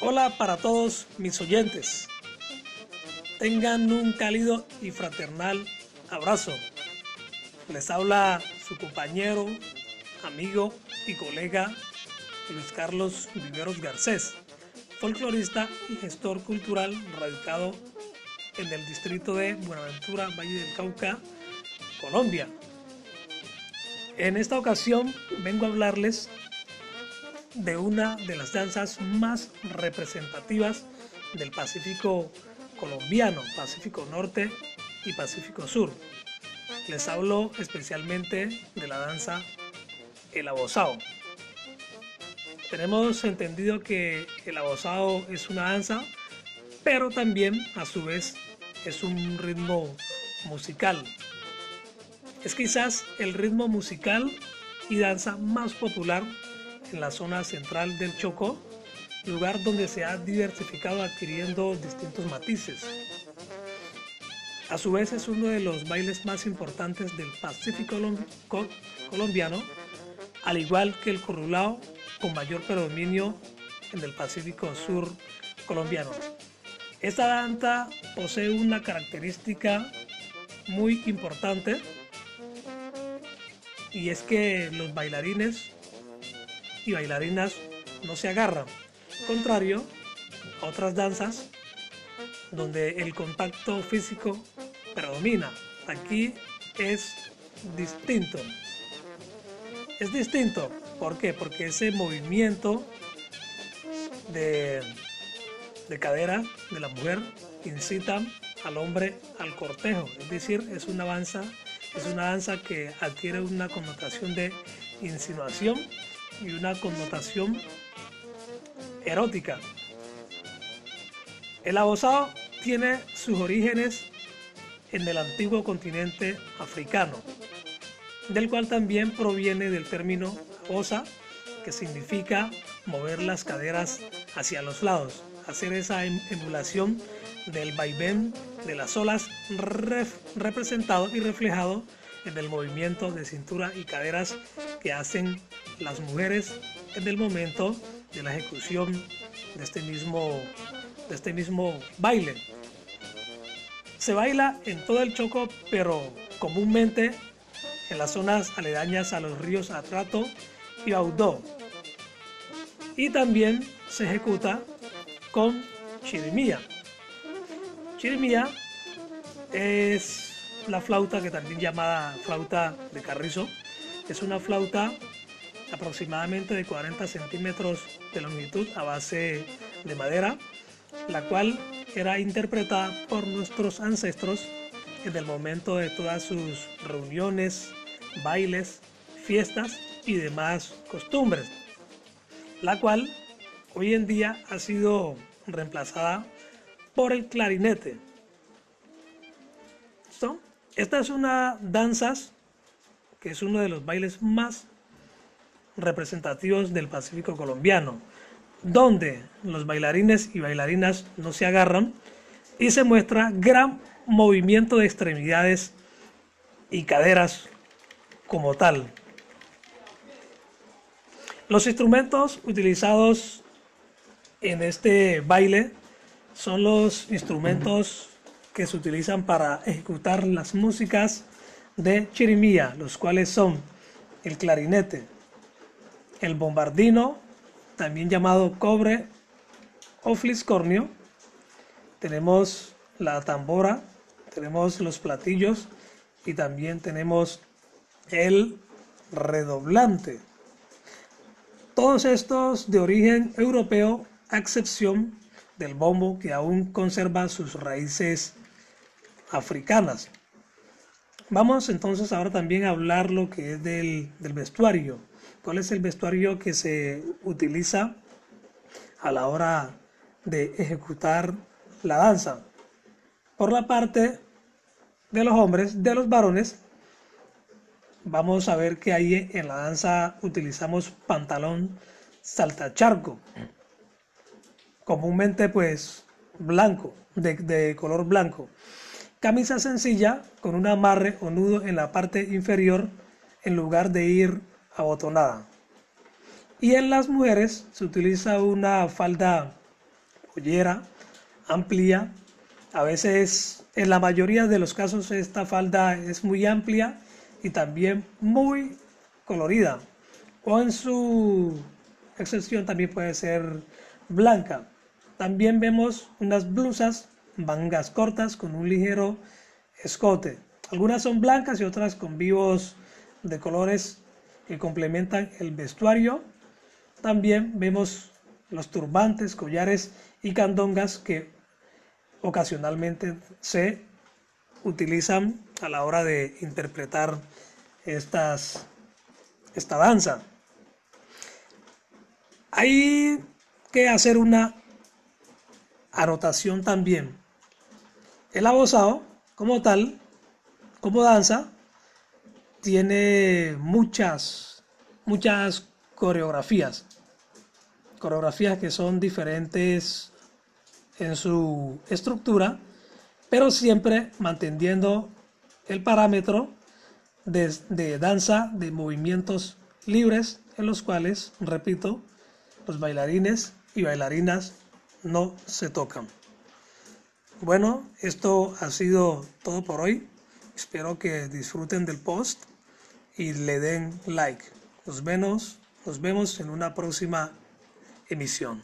Hola para todos mis oyentes. Tengan un cálido y fraternal abrazo. Les habla su compañero, amigo y colega Luis Carlos Viveros Garcés, folclorista y gestor cultural radicado en el distrito de Buenaventura, Valle del Cauca, Colombia. En esta ocasión vengo a hablarles de una de las danzas más representativas del Pacífico colombiano, Pacífico Norte y Pacífico Sur. Les hablo especialmente de la danza el abosado. Tenemos entendido que el abosado es una danza, pero también a su vez es un ritmo musical. Es quizás el ritmo musical y danza más popular en la zona central del Chocó, lugar donde se ha diversificado adquiriendo distintos matices. A su vez es uno de los bailes más importantes del Pacífico colombiano, al igual que el corrulao con mayor predominio en el Pacífico Sur colombiano. Esta danza posee una característica muy importante y es que los bailarines y bailarinas no se agarran. Contrario a otras danzas donde el contacto físico predomina. Aquí es distinto. Es distinto. ¿Por qué? Porque ese movimiento de, de cadera de la mujer incita al hombre al cortejo. Es decir, es una danza, es una danza que adquiere una connotación de insinuación y una connotación erótica. El abosado tiene sus orígenes en el antiguo continente africano, del cual también proviene del término osa, que significa mover las caderas hacia los lados, hacer esa em-, emulación del vaivén de las olas representado y reflejado en el movimiento de cintura y caderas que hacen las mujeres en el momento de la ejecución de este mismo, de este mismo baile. Se baila en todo el Choco, pero comúnmente en las zonas aledañas a los ríos Atrato y Baudó. Y también se ejecuta con chirimía. Chirimía es la flauta que también llamada flauta de carrizo. Es una flauta aproximadamente de 40 centímetros de longitud a base de madera, la cual era interpretada por nuestros ancestros en el momento de todas sus reuniones, bailes, fiestas y demás costumbres, la cual hoy en día ha sido reemplazada por el clarinete. Esta es una danza que es uno de los bailes más representativos del Pacífico colombiano, donde los bailarines y bailarinas no se agarran y se muestra gran movimiento de extremidades y caderas como tal. Los instrumentos utilizados en este baile son los instrumentos que se utilizan para ejecutar las músicas de chirimía, los cuales son el clarinete, el bombardino, también llamado cobre o fliscornio, tenemos la tambora, tenemos los platillos y también tenemos el redoblante. Todos estos de origen europeo, a excepción del bombo que aún conserva sus raíces africanas. Vamos entonces ahora también a hablar lo que es del, del vestuario. ¿Cuál es el vestuario que se utiliza a la hora de ejecutar la danza? Por la parte de los hombres, de los varones, vamos a ver que ahí en la danza utilizamos pantalón saltacharco, comúnmente pues blanco, de, de color blanco. Camisa sencilla con un amarre o nudo en la parte inferior en lugar de ir abotonada. Y en las mujeres se utiliza una falda joyera, amplia. A veces, en la mayoría de los casos, esta falda es muy amplia y también muy colorida. O en su excepción también puede ser blanca. También vemos unas blusas, mangas cortas con un ligero escote. Algunas son blancas y otras con vivos de colores que complementan el vestuario. También vemos los turbantes, collares y candongas que ocasionalmente se utilizan a la hora de interpretar estas, esta danza. Hay que hacer una anotación también. El abosado, como tal, como danza, tiene muchas, muchas coreografías. Coreografías que son diferentes en su estructura, pero siempre manteniendo el parámetro de, de, danza de movimientos libres en los cuales, repito, los bailarines y bailarinas no se tocan. Bueno, esto ha sido todo por hoy. Espero que disfruten del post y le den like. Nos vemos, nos vemos en una próxima emisión.